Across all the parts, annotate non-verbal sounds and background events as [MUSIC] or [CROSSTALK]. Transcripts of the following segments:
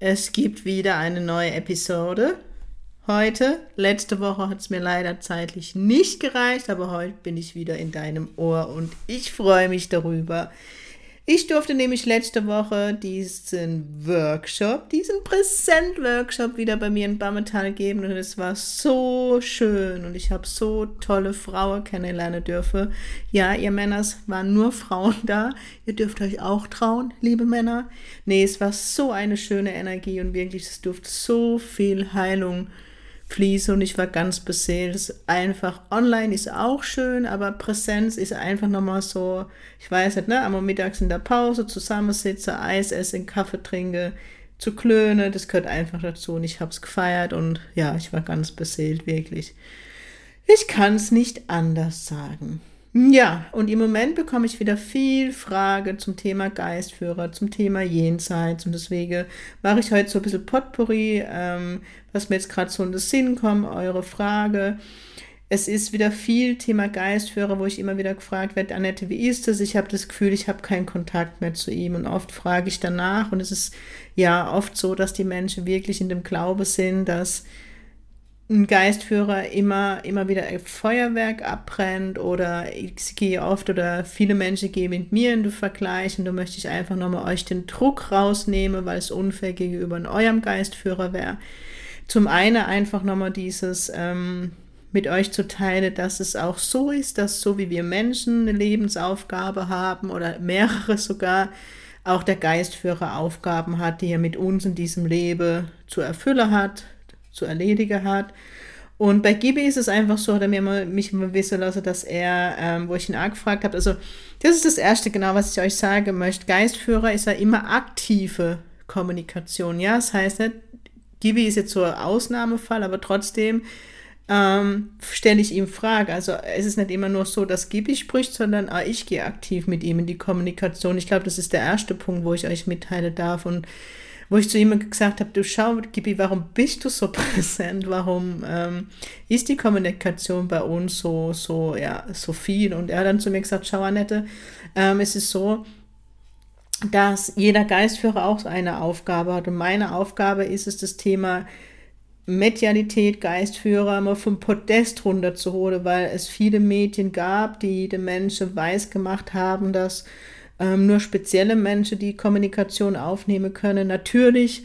es gibt wieder eine neue Episode. Heute, letzte Woche hat es mir leider zeitlich nicht gereicht, aber heute bin ich wieder in deinem Ohr und ich freue mich darüber. Ich durfte nämlich letzte Woche diesen Workshop, diesen Präsent-Workshop wieder bei mir in Bammental geben und es war so schön und ich habe so tolle Frauen kennenlernen dürfen. Ja, ihr Männers waren nur Frauen da. Ihr dürft euch auch trauen, liebe Männer. Nee, es war so eine schöne Energie und wirklich, es durfte so viel Heilung fließe und ich war ganz beseelt. Einfach online ist auch schön, aber Präsenz ist einfach nochmal so, ich weiß nicht, ne, einmal mittags in der Pause zusammensitze, Eis essen, Kaffee trinke, zu klöne, das gehört einfach dazu und ich habe es gefeiert und ja, ich war ganz beseelt, wirklich. Ich kann es nicht anders sagen. Ja, und im Moment bekomme ich wieder viel Frage zum Thema Geistführer, zum Thema Jenseits und deswegen mache ich heute so ein bisschen Potpourri, ähm, was mir jetzt gerade so in den Sinn kommt, eure Frage. Es ist wieder viel Thema Geistführer, wo ich immer wieder gefragt werde, Annette, wie ist das? Ich habe das Gefühl, ich habe keinen Kontakt mehr zu ihm und oft frage ich danach und es ist ja oft so, dass die Menschen wirklich in dem Glaube sind, dass ein Geistführer immer, immer wieder ein Feuerwerk abbrennt oder ich gehe oft oder viele Menschen gehen mit mir in den Vergleich und da möchte ich einfach nochmal euch den Druck rausnehmen, weil es unfair gegenüber eurem Geistführer wäre. Zum einen einfach nochmal dieses ähm, mit euch zu teilen, dass es auch so ist, dass so wie wir Menschen eine Lebensaufgabe haben oder mehrere sogar, auch der Geistführer Aufgaben hat, die er mit uns in diesem Leben zu erfüllen hat, zu erledigen hat. Und bei Gibi ist es einfach so, hat er mir mal, mich mal wissen lassen, dass er, ähm, wo ich ihn auch gefragt habe, also das ist das Erste genau, was ich euch sagen möchte. Geistführer ist ja immer aktive Kommunikation, ja, das heißt nicht, Gibi ist jetzt so ein Ausnahmefall, aber trotzdem ähm, stelle ich ihm Frage. Also es ist nicht immer nur so, dass Gibi spricht, sondern auch ich gehe aktiv mit ihm in die Kommunikation. Ich glaube, das ist der erste Punkt, wo ich euch mitteilen darf und wo ich zu ihm gesagt habe, du schau, Gibi, warum bist du so [LAUGHS] präsent? Warum ähm, ist die Kommunikation bei uns so, so, ja, so viel? Und er hat dann zu mir gesagt, schau, Annette, ähm, es ist so, dass jeder Geistführer auch eine Aufgabe hat. Und meine Aufgabe ist es, das Thema Medialität, Geistführer mal vom Podest runterzuholen, weil es viele Medien gab, die den Menschen weiß gemacht haben, dass ähm, nur spezielle Menschen die Kommunikation aufnehmen können. Natürlich,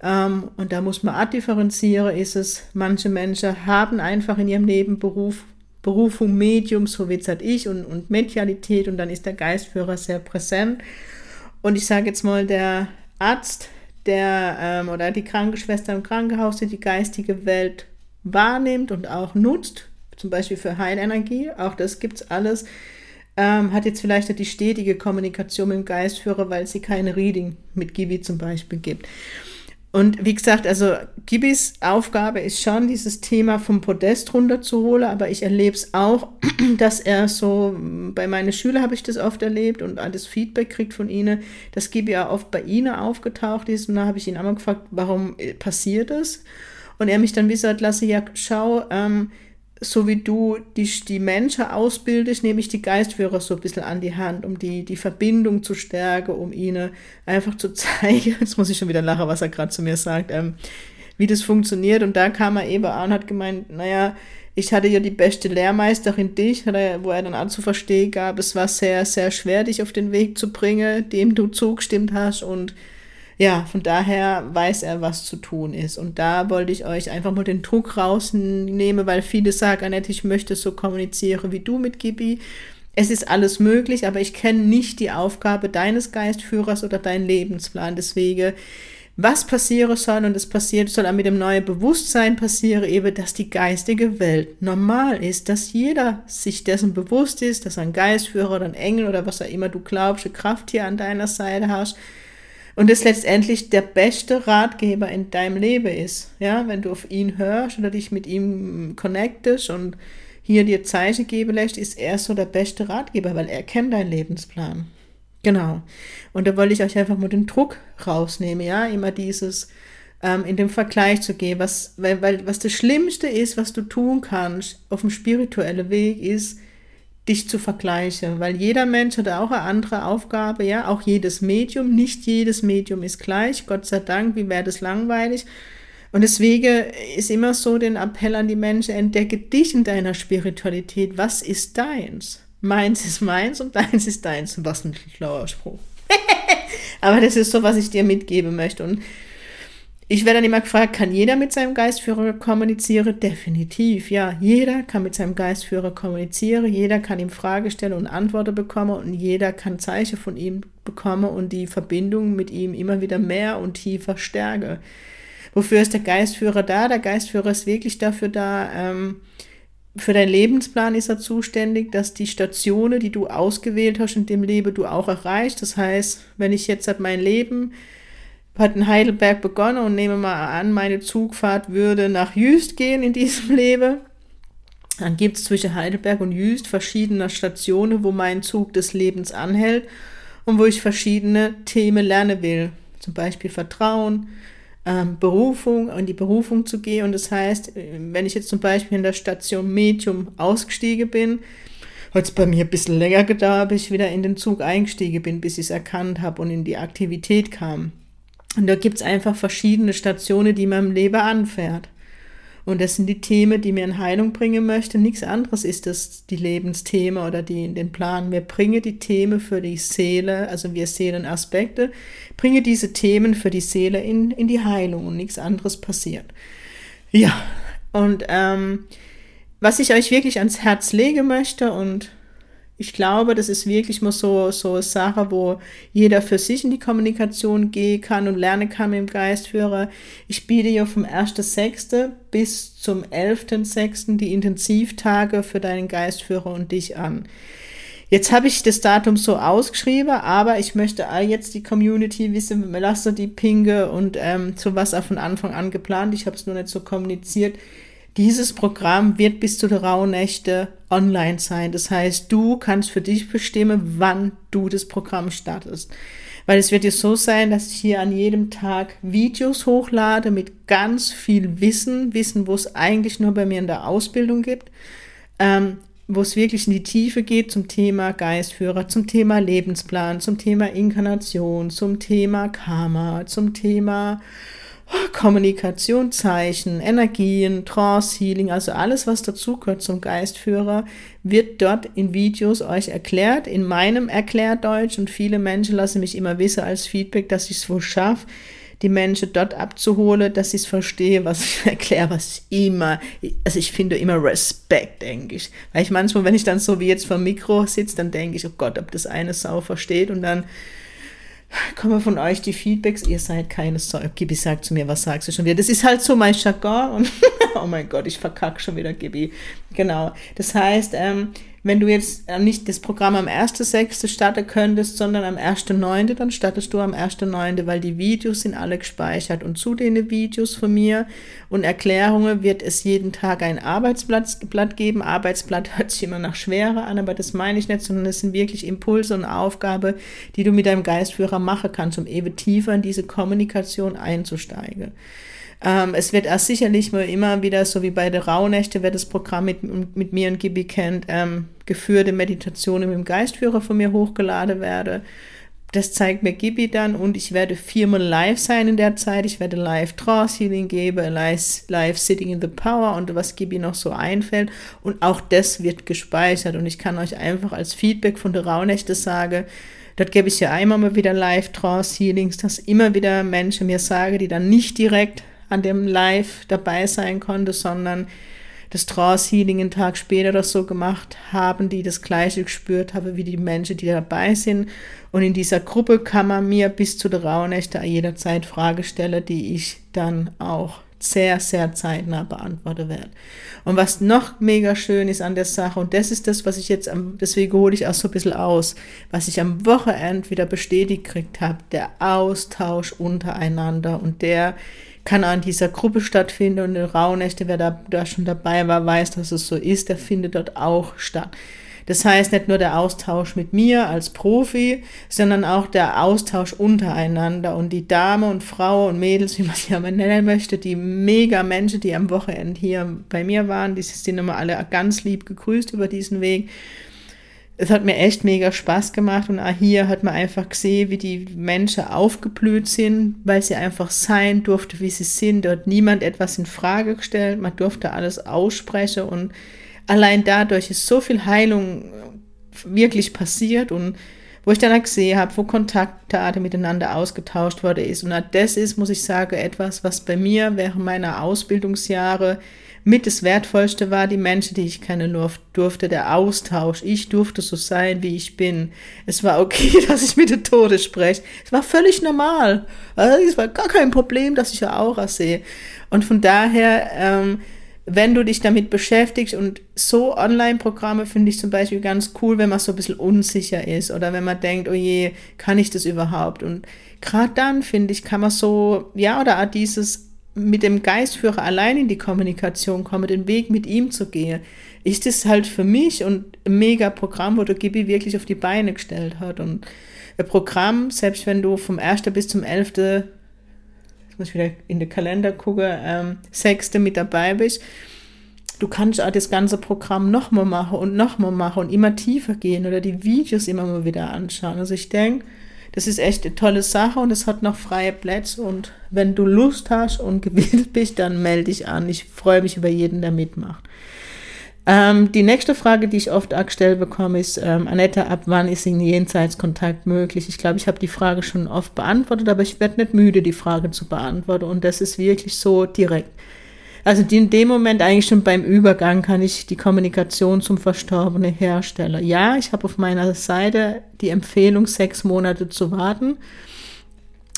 ähm, und da muss man differenzieren, ist es, manche Menschen haben einfach in ihrem Leben Beruf, Berufung, Medium, so wie es halt ich, und, und Medialität, und dann ist der Geistführer sehr präsent. Und ich sage jetzt mal, der Arzt, der ähm, oder die Krankenschwester im Krankenhaus, die die geistige Welt wahrnimmt und auch nutzt, zum Beispiel für Heilenergie, auch das gibt es alles, ähm, hat jetzt vielleicht die stetige Kommunikation mit dem Geistführer, weil sie keine Reading mit Gibi zum Beispiel gibt. Und wie gesagt, also Gibis Aufgabe ist schon, dieses Thema vom Podest runterzuholen, aber ich erlebe es auch, [CLEARS THROAT] dass er so, bei meinen Schülern habe ich das oft erlebt und alles Feedback kriegt von ihnen, dass Gibi ja oft bei ihnen aufgetaucht ist und da habe ich ihn einmal gefragt, warum äh, passiert das? Und er mich dann wie gesagt, lasse, ja, schau, ähm, so wie du die, die Menschen ausbildest, nehme ich die Geistführer so ein bisschen an die Hand, um die, die Verbindung zu stärken, um ihnen einfach zu [LAUGHS] zeigen, jetzt muss ich schon wieder lachen, was er gerade zu mir sagt, ähm, wie das funktioniert. Und da kam er eben an und hat gemeint, naja, ich hatte ja die beste Lehrmeisterin dich, wo er dann auch zu verstehen gab, es war sehr, sehr schwer, dich auf den Weg zu bringen, dem du zugestimmt hast und ja, von daher weiß er, was zu tun ist. Und da wollte ich euch einfach mal den Druck rausnehmen, weil viele sagen, Annette, ich möchte so kommunizieren wie du mit Gibi. Es ist alles möglich, aber ich kenne nicht die Aufgabe deines Geistführers oder deinen Lebensplan. Deswegen, was passieren soll, und es passiert, soll auch mit dem neuen Bewusstsein passieren, eben, dass die geistige Welt normal ist, dass jeder sich dessen bewusst ist, dass ein Geistführer oder ein Engel oder was auch immer du glaubst, eine Kraft hier an deiner Seite hast, und es letztendlich der beste Ratgeber in deinem Leben ist. Ja, wenn du auf ihn hörst oder dich mit ihm connectest und hier dir Zeichen geben lässt, ist er so der beste Ratgeber, weil er kennt deinen Lebensplan. Genau. Und da wollte ich euch einfach mal den Druck rausnehmen, ja, immer dieses ähm, in dem Vergleich zu gehen, was, weil, weil, was das Schlimmste ist, was du tun kannst auf dem spirituellen Weg, ist, dich zu vergleichen, weil jeder Mensch hat auch eine andere Aufgabe, ja, auch jedes Medium, nicht jedes Medium ist gleich, Gott sei Dank, wie wäre das langweilig. Und deswegen ist immer so den Appell an die Menschen, entdecke dich in deiner Spiritualität, was ist deins? Meins ist meins und deins ist deins. Was ein schlauer Spruch. [LAUGHS] Aber das ist so, was ich dir mitgeben möchte. Und ich werde dann immer gefragt, kann jeder mit seinem Geistführer kommunizieren? Definitiv, ja. Jeder kann mit seinem Geistführer kommunizieren, jeder kann ihm Fragen stellen und Antworten bekommen und jeder kann Zeichen von ihm bekommen und die Verbindung mit ihm immer wieder mehr und tiefer stärken. Wofür ist der Geistführer da? Der Geistführer ist wirklich dafür da, ähm, für deinen Lebensplan ist er zuständig, dass die Stationen, die du ausgewählt hast in dem Leben, du auch erreichst. Das heißt, wenn ich jetzt mein Leben hat in Heidelberg begonnen und nehme mal an, meine Zugfahrt würde nach Jüst gehen in diesem Leben. Dann gibt es zwischen Heidelberg und Jüst verschiedene Stationen, wo mein Zug des Lebens anhält und wo ich verschiedene Themen lernen will. Zum Beispiel Vertrauen, ähm, Berufung, in die Berufung zu gehen. Und das heißt, wenn ich jetzt zum Beispiel in der Station Medium ausgestiegen bin, hat es bei mir ein bisschen länger gedauert, bis ich wieder in den Zug eingestiegen bin, bis ich es erkannt habe und in die Aktivität kam. Und da gibt's einfach verschiedene Stationen, die man im Leben anfährt. Und das sind die Themen, die mir in Heilung bringen möchte. Nichts anderes ist das die Lebensthemen oder die, den Plan. Wir bringen die Themen für die Seele, also wir Seelenaspekte, bringe diese Themen für die Seele in, in die Heilung und nichts anderes passiert. Ja, und ähm, was ich euch wirklich ans Herz legen möchte und ich glaube, das ist wirklich mal so, so eine Sache, wo jeder für sich in die Kommunikation gehen kann und lernen kann mit dem Geistführer. Ich biete ja vom 1.6. bis zum 11.6. die Intensivtage für deinen Geistführer und dich an. Jetzt habe ich das Datum so ausgeschrieben, aber ich möchte all jetzt die Community wissen, lasse die Pinge und ähm, sowas auch von Anfang an geplant. Ich habe es nur nicht so kommuniziert. Dieses Programm wird bis zu der Rauhnächte online sein. Das heißt, du kannst für dich bestimmen, wann du das Programm startest. Weil es wird ja so sein, dass ich hier an jedem Tag Videos hochlade mit ganz viel Wissen, Wissen, wo es eigentlich nur bei mir in der Ausbildung gibt, ähm, wo es wirklich in die Tiefe geht zum Thema Geistführer, zum Thema Lebensplan, zum Thema Inkarnation, zum Thema Karma, zum Thema Kommunikationszeichen, Energien, Trance, Healing, also alles, was dazugehört zum Geistführer, wird dort in Videos euch erklärt, in meinem Erklärdeutsch und viele Menschen lassen mich immer wissen als Feedback, dass ich es wohl schaffe, die Menschen dort abzuholen, dass ich es verstehe, was ich [LAUGHS] erkläre, was ich immer, also ich finde immer Respekt, denke ich. Weil ich manchmal, wenn ich dann so wie jetzt vor dem Mikro sitze, dann denke ich, oh Gott, ob das eine Sau versteht und dann kommen von euch die Feedbacks, ihr seid keine Säue. Gibi sagt zu mir, was sagst du schon wieder? Das ist halt so mein Jargon und [LAUGHS] oh mein Gott, ich verkacke schon wieder, Gibi. Genau. Das heißt, ähm, wenn du jetzt äh, nicht das Programm am 1.6. starten könntest, sondern am 1.9., dann startest du am 1.9., weil die Videos sind alle gespeichert. Und zu den Videos von mir und Erklärungen wird es jeden Tag ein Arbeitsblatt geben. Arbeitsblatt hört sich immer nach Schwere an, aber das meine ich nicht, sondern es sind wirklich Impulse und Aufgabe, die du mit deinem Geistführer machen kannst, um eben tiefer in diese Kommunikation einzusteigen. Ähm, es wird erst sicherlich mal immer wieder, so wie bei der Rauhnächte, wer das Programm mit, mit mir und Gibi kennt, ähm, geführte Meditationen mit dem Geistführer von mir hochgeladen werde. Das zeigt mir Gibi dann und ich werde viermal live sein in der Zeit. Ich werde live Trance Healing geben, live, live Sitting in the Power und was Gibi noch so einfällt. Und auch das wird gespeichert und ich kann euch einfach als Feedback von der Rauhnächte sagen, Dort gebe ich ja einmal mal wieder Live-Trance-Healings, dass immer wieder Menschen mir sagen, die dann nicht direkt an dem Live dabei sein konnte, sondern das Trance-Healing einen Tag später oder so gemacht haben, die das Gleiche gespürt haben wie die Menschen, die dabei sind. Und in dieser Gruppe kann man mir bis zu der Rauhnächte jederzeit Frage stellen, die ich dann auch sehr, sehr zeitnah beantwortet werden. Und was noch mega schön ist an der Sache, und das ist das, was ich jetzt, am, deswegen hole ich auch so ein bisschen aus, was ich am Wochenende wieder bestätigt gekriegt habe, der Austausch untereinander und der kann auch in dieser Gruppe stattfinden und in Rauhnächte, wer da, da schon dabei war, weiß, dass es so ist, der findet dort auch statt. Das heißt nicht nur der Austausch mit mir als Profi, sondern auch der Austausch untereinander und die Dame und Frau und Mädels, wie man sie aber nennen möchte, die mega Menschen, die am Wochenende hier bei mir waren, die sind immer alle ganz lieb gegrüßt über diesen Weg. Es hat mir echt mega Spaß gemacht und auch hier hat man einfach gesehen, wie die Menschen aufgeblüht sind, weil sie einfach sein durfte, wie sie sind. Dort niemand etwas in Frage gestellt, man durfte alles aussprechen und allein dadurch ist so viel Heilung wirklich passiert und wo ich dann auch gesehen habe, wo Kontakte miteinander ausgetauscht worden ist. Und das ist, muss ich sagen, etwas, was bei mir während meiner Ausbildungsjahre mit das Wertvollste war, die Menschen, die ich kennen durfte, der Austausch. Ich durfte so sein, wie ich bin. Es war okay, [LAUGHS] dass ich mit den Tode spreche. Es war völlig normal. Also, es war gar kein Problem, dass ich eine Aura sehe. Und von daher, ähm, wenn du dich damit beschäftigst und so Online-Programme finde ich zum Beispiel ganz cool, wenn man so ein bisschen unsicher ist oder wenn man denkt, oh je, kann ich das überhaupt? Und gerade dann, finde ich, kann man so, ja, oder auch dieses mit dem Geistführer allein in die Kommunikation kommen, den Weg mit ihm zu gehen, ist das halt für mich und ein mega Programm, wo der Gibi wirklich auf die Beine gestellt hat. Und ein Programm, selbst wenn du vom 1. bis zum 11 jetzt muss ich wieder in den Kalender gucken, ähm, sechste mit dabei bist, du kannst auch das ganze Programm nochmal machen und nochmal machen und immer tiefer gehen oder die Videos immer mal wieder anschauen. Also ich denke, das ist echt eine tolle Sache und es hat noch freie Plätze und wenn du Lust hast und gewillt bist, dann melde dich an. Ich freue mich über jeden, der mitmacht. Ähm, die nächste Frage, die ich oft gestellt bekomme, ist, ähm, Annette, ab wann ist ein Jenseitskontakt möglich? Ich glaube, ich habe die Frage schon oft beantwortet, aber ich werde nicht müde, die Frage zu beantworten. Und das ist wirklich so direkt. Also in dem Moment eigentlich schon beim Übergang kann ich die Kommunikation zum Verstorbenen herstellen. Ja, ich habe auf meiner Seite die Empfehlung, sechs Monate zu warten.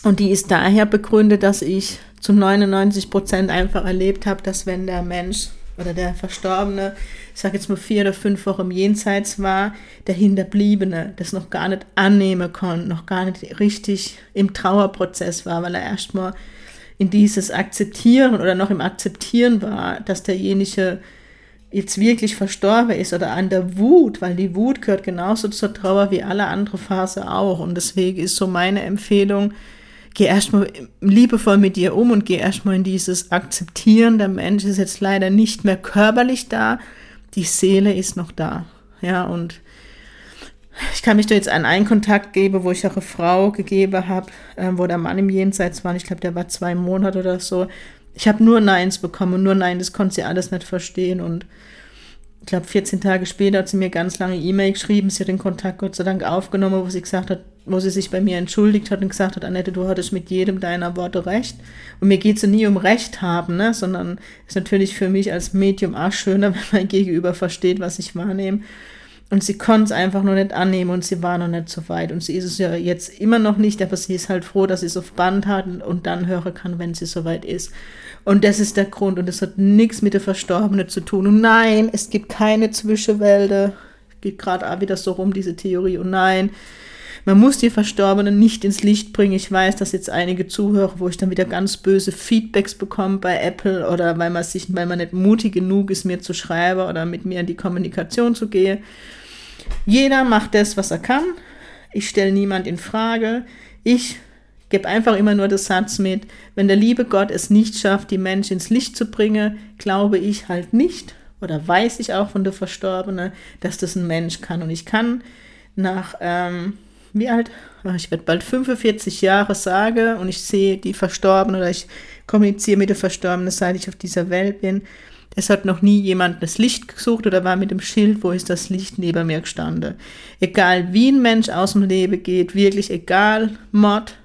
Und die ist daher begründet, dass ich zu 99 Prozent einfach erlebt habe, dass wenn der Mensch oder der Verstorbene, ich sage jetzt mal vier oder fünf Wochen im Jenseits war, der Hinterbliebene das noch gar nicht annehmen konnte, noch gar nicht richtig im Trauerprozess war, weil er erstmal in dieses Akzeptieren oder noch im Akzeptieren war, dass derjenige jetzt wirklich verstorben ist oder an der Wut, weil die Wut gehört genauso zur Trauer wie alle andere Phase auch. Und deswegen ist so meine Empfehlung, geh erstmal liebevoll mit dir um und geh erstmal in dieses Akzeptieren. Der Mensch ist jetzt leider nicht mehr körperlich da, die Seele ist noch da. Ja, und ich kann mich da jetzt an einen Kontakt geben, wo ich auch eine Frau gegeben habe, äh, wo der Mann im Jenseits war. Ich glaube, der war zwei Monate oder so. Ich habe nur Neins bekommen, nur Nein, das konnte sie alles nicht verstehen. Und ich glaube, 14 Tage später hat sie mir ganz lange E-Mail geschrieben. Sie hat den Kontakt Gott sei Dank aufgenommen, wo sie gesagt hat, wo sie sich bei mir entschuldigt hat und gesagt hat, Annette, du hattest mit jedem deiner Worte recht. Und mir geht es nie um Recht haben, ne? sondern ist natürlich für mich als Medium auch schöner, [LAUGHS] wenn mein Gegenüber versteht, was ich wahrnehme. Und sie konnte es einfach nur nicht annehmen und sie war noch nicht so weit. Und sie ist es ja jetzt immer noch nicht, aber sie ist halt froh, dass sie es auf Band hat und dann hören kann, wenn sie soweit ist. Und das ist der Grund und das hat nichts mit der Verstorbenen zu tun. Und nein, es gibt keine Zwischenwälder. Geht gerade auch wieder so rum, diese Theorie. Und nein, man muss die Verstorbenen nicht ins Licht bringen. Ich weiß, dass jetzt einige Zuhörer, wo ich dann wieder ganz böse Feedbacks bekomme bei Apple oder weil man sich, weil man nicht mutig genug ist, mir zu schreiben oder mit mir in die Kommunikation zu gehen. Jeder macht das, was er kann. Ich stelle niemand in Frage. Ich gebe einfach immer nur den Satz mit, wenn der liebe Gott es nicht schafft, die Menschen ins Licht zu bringen, glaube ich halt nicht oder weiß ich auch von der Verstorbenen, dass das ein Mensch kann. Und ich kann nach ähm, wie alt? Ich werde bald 45 Jahre sage und ich sehe die Verstorbenen oder ich kommuniziere mit der Verstorbenen, seit ich auf dieser Welt bin. Es hat noch nie jemand das Licht gesucht oder war mit dem Schild, wo ist das Licht neben mir gestanden. Egal wie ein Mensch aus dem Leben geht, wirklich egal, Mord,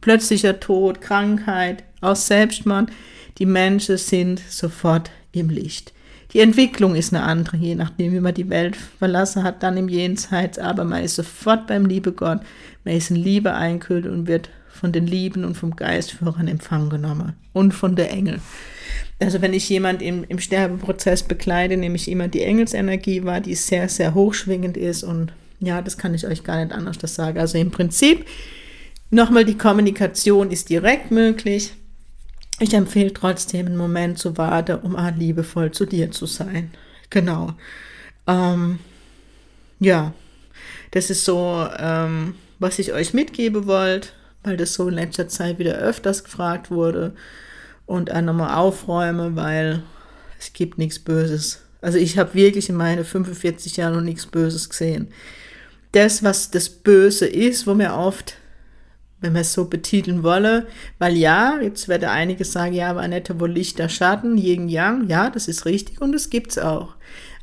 plötzlicher Tod, Krankheit, aus Selbstmord, die Menschen sind sofort im Licht. Die Entwicklung ist eine andere, je nachdem, wie man die Welt verlassen hat, dann im Jenseits, aber man ist sofort beim Liebe Gott, man ist in Liebe einkühlt und wird von den Lieben und vom Geistführer in Empfang genommen und von der Engel. Also wenn ich jemand im, im Sterbeprozess begleite, nehme ich immer die Engelsenergie wahr, die sehr, sehr hochschwingend ist und ja, das kann ich euch gar nicht anders das sagen. Also im Prinzip nochmal die Kommunikation ist direkt möglich. Ich empfehle trotzdem einen Moment zu warten, um ah, liebevoll zu dir zu sein. Genau. Ähm, ja, das ist so, ähm, was ich euch mitgeben wollte, weil das so in letzter Zeit wieder öfters gefragt wurde. Und auch nochmal aufräume, weil es gibt nichts Böses. Also ich habe wirklich in meinen 45 Jahren noch nichts Böses gesehen. Das, was das Böse ist, wo mir oft, wenn wir es so betiteln wolle, weil ja, jetzt werde einige sagen, ja, aber Annette, wo Licht der Schatten, Yin Yang, ja, das ist richtig und das gibt's auch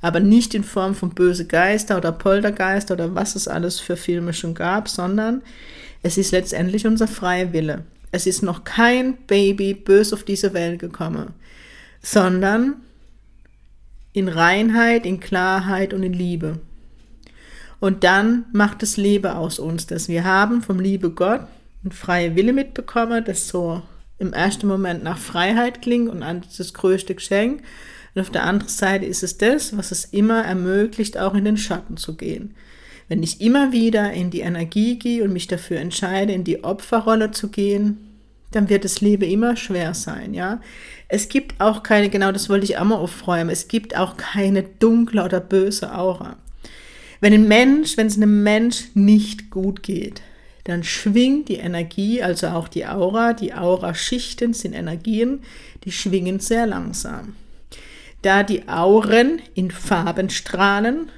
aber nicht in Form von böse Geister oder Poltergeister oder was es alles für Filme schon gab, sondern es ist letztendlich unser freier Wille. Es ist noch kein Baby bös auf diese Welt gekommen, sondern in Reinheit, in Klarheit und in Liebe. Und dann macht das Liebe aus uns das. Wir haben vom liebe Gott einen freien Wille mitbekommen, das so im ersten Moment nach Freiheit klingt und das größte Geschenk. Und auf der anderen Seite ist es das, was es immer ermöglicht, auch in den Schatten zu gehen. Wenn ich immer wieder in die Energie gehe und mich dafür entscheide, in die Opferrolle zu gehen, dann wird das Leben immer schwer sein, ja. Es gibt auch keine, genau das wollte ich auch mal aufräumen, es gibt auch keine dunkle oder böse Aura. Wenn ein Mensch, wenn es einem Mensch nicht gut geht, dann schwingt die Energie, also auch die Aura, die Aura-Schichten sind Energien, die schwingen sehr langsam. Da die Auren in Farben strahlen,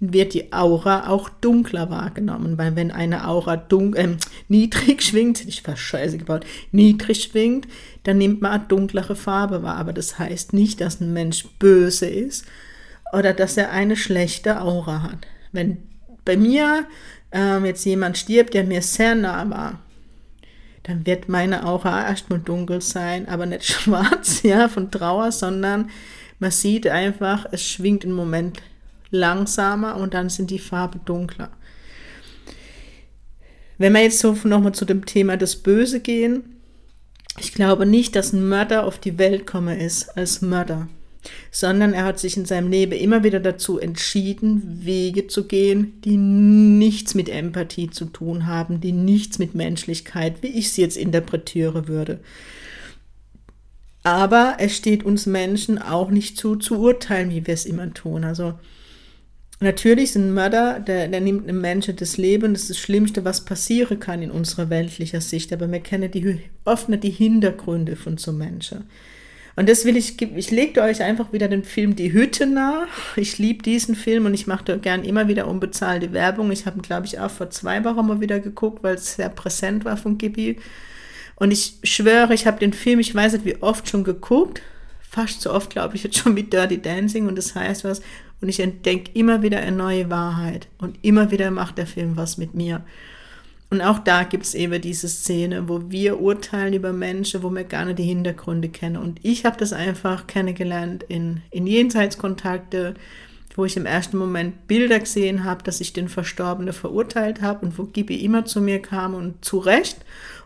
wird die Aura auch dunkler wahrgenommen, weil wenn eine Aura dunk äh, niedrig schwingt, ich war scheiße gebaut, niedrig schwingt, dann nimmt man eine dunklere Farbe wahr. Aber das heißt nicht, dass ein Mensch böse ist oder dass er eine schlechte Aura hat. Wenn bei mir ähm, jetzt jemand stirbt, der mir sehr nah war, dann wird meine Aura erstmal dunkel sein, aber nicht [LAUGHS] schwarz, ja, von Trauer, sondern man sieht einfach, es schwingt im Moment langsamer und dann sind die Farben dunkler. Wenn wir jetzt so nochmal zu dem Thema das Böse gehen, ich glaube nicht, dass ein Mörder auf die Welt komme ist als Mörder sondern er hat sich in seinem Leben immer wieder dazu entschieden, Wege zu gehen, die nichts mit Empathie zu tun haben, die nichts mit Menschlichkeit, wie ich sie jetzt interpretiere würde. Aber es steht uns Menschen auch nicht zu, zu urteilen, wie wir es immer tun. Also natürlich sind Mörder, der, der nimmt einem Menschen das Leben, das ist das Schlimmste, was passieren kann in unserer weltlicher Sicht. Aber wir kennen die, oft nicht die Hintergründe von so Menschen. Und das will ich, ich lege euch einfach wieder den Film Die Hütte nach. Ich liebe diesen Film und ich mache gern immer wieder unbezahlte Werbung. Ich habe ihn, glaube ich, auch vor zwei Wochen mal wieder geguckt, weil es sehr präsent war von Gibi. Und ich schwöre, ich habe den Film, ich weiß nicht wie oft schon geguckt, fast so oft, glaube ich, jetzt schon mit Dirty Dancing und das heißt was. Und ich entdecke immer wieder eine neue Wahrheit und immer wieder macht der Film was mit mir. Und auch da gibt es eben diese Szene, wo wir urteilen über Menschen, wo wir gar nicht die Hintergründe kennen. Und ich habe das einfach kennengelernt in, in Jenseitskontakte, wo ich im ersten Moment Bilder gesehen habe, dass ich den Verstorbenen verurteilt habe und wo Gibi immer zu mir kam und zu Recht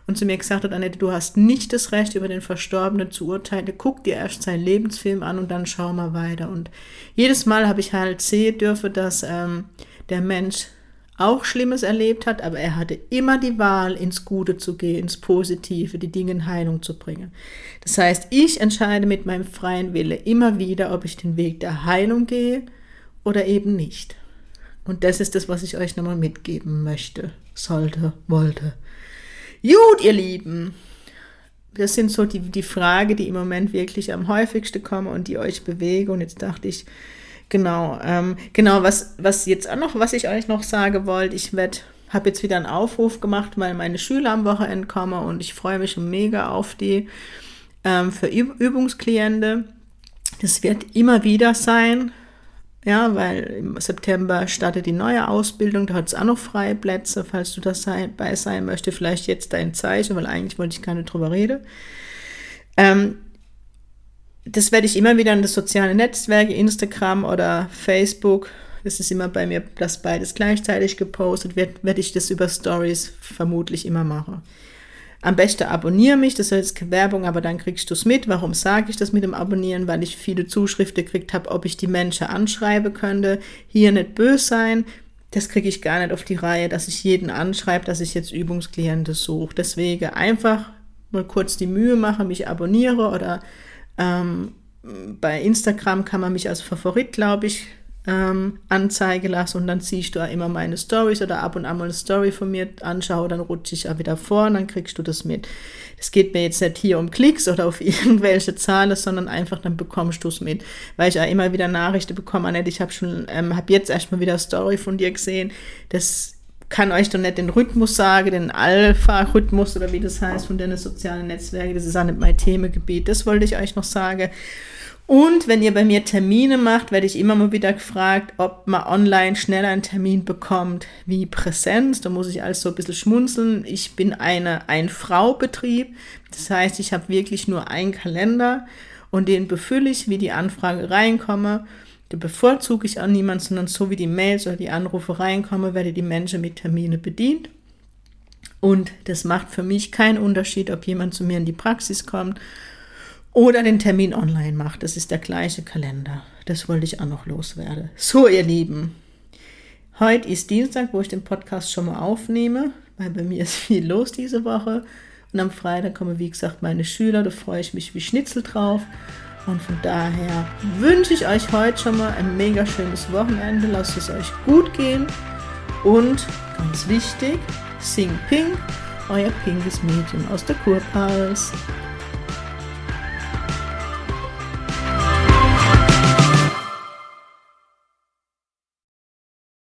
und zu mir gesagt hat, Annette, du hast nicht das Recht, über den Verstorbenen zu urteilen. Guck dir erst seinen Lebensfilm an und dann schau mal weiter. Und jedes Mal habe ich halt sehen dürfen, dass ähm, der Mensch auch Schlimmes erlebt hat, aber er hatte immer die Wahl, ins Gute zu gehen, ins Positive, die Dinge in Heilung zu bringen. Das heißt, ich entscheide mit meinem freien Wille immer wieder, ob ich den Weg der Heilung gehe oder eben nicht. Und das ist das, was ich euch nochmal mitgeben möchte, sollte, wollte. Gut, ihr Lieben. Das sind so die, die Fragen, die im Moment wirklich am häufigsten kommen und die euch bewegen. Und jetzt dachte ich, Genau, ähm, genau, was, was jetzt auch noch, was ich euch noch sagen wollte, ich werde, habe jetzt wieder einen Aufruf gemacht, weil meine Schüler am Wochenende kommen und ich freue mich mega auf die ähm, für Übungskliente. Das wird immer wieder sein, ja, weil im September startet die neue Ausbildung, da hat es auch noch freie Plätze, falls du dabei sein möchtest, vielleicht jetzt dein Zeichen, weil eigentlich wollte ich gar nicht drüber reden. Ähm, das werde ich immer wieder in das soziale Netzwerke, Instagram oder Facebook, es ist immer bei mir, dass beides gleichzeitig gepostet wird, werde ich das über Stories vermutlich immer machen. Am besten abonniere mich, das ist jetzt Werbung, aber dann kriegst du es mit. Warum sage ich das mit dem Abonnieren? Weil ich viele Zuschriften gekriegt habe, ob ich die Menschen anschreiben könnte. Hier nicht böse sein. Das kriege ich gar nicht auf die Reihe, dass ich jeden anschreibe, dass ich jetzt Übungsklienten suche. Deswegen einfach mal kurz die Mühe machen, mich abonniere oder ähm, bei Instagram kann man mich als Favorit, glaube ich, ähm, Anzeige lasse und dann ziehst du da immer meine Stories oder ab und an mal eine Story von mir anschaue, dann rutsche ich ja wieder vor und dann kriegst du das mit. Es geht mir jetzt nicht hier um Klicks oder auf [LAUGHS] irgendwelche Zahlen, sondern einfach dann bekommst du es mit, weil ich ja immer wieder Nachrichten bekomme, Annette, ich habe schon, ähm, habe jetzt erstmal wieder eine Story von dir gesehen, das kann euch doch nicht den Rhythmus sagen, den Alpha-Rhythmus oder wie das heißt von den sozialen Netzwerken, das ist auch nicht mein Themengebiet, das wollte ich euch noch sagen. Und wenn ihr bei mir Termine macht, werde ich immer mal wieder gefragt, ob man online schneller einen Termin bekommt wie Präsenz. Da muss ich also ein bisschen schmunzeln. Ich bin eine Ein-Frau-Betrieb. Das heißt, ich habe wirklich nur einen Kalender und den befülle ich, wie die Anfrage reinkomme. Da bevorzuge ich auch niemanden, sondern so wie die Mails oder die Anrufe reinkommen, werde die Menschen mit Termine bedient. Und das macht für mich keinen Unterschied, ob jemand zu mir in die Praxis kommt oder den Termin online macht. Das ist der gleiche Kalender. Das wollte ich auch noch loswerden. So, ihr Lieben. Heute ist Dienstag, wo ich den Podcast schon mal aufnehme, weil bei mir ist viel los diese Woche. Und am Freitag kommen, wie gesagt, meine Schüler. Da freue ich mich wie Schnitzel drauf. Und von daher wünsche ich euch heute schon mal ein mega schönes Wochenende. Lasst es euch gut gehen. Und ganz wichtig, Sing Pink, euer pinkes Mädchen aus der Kurpals.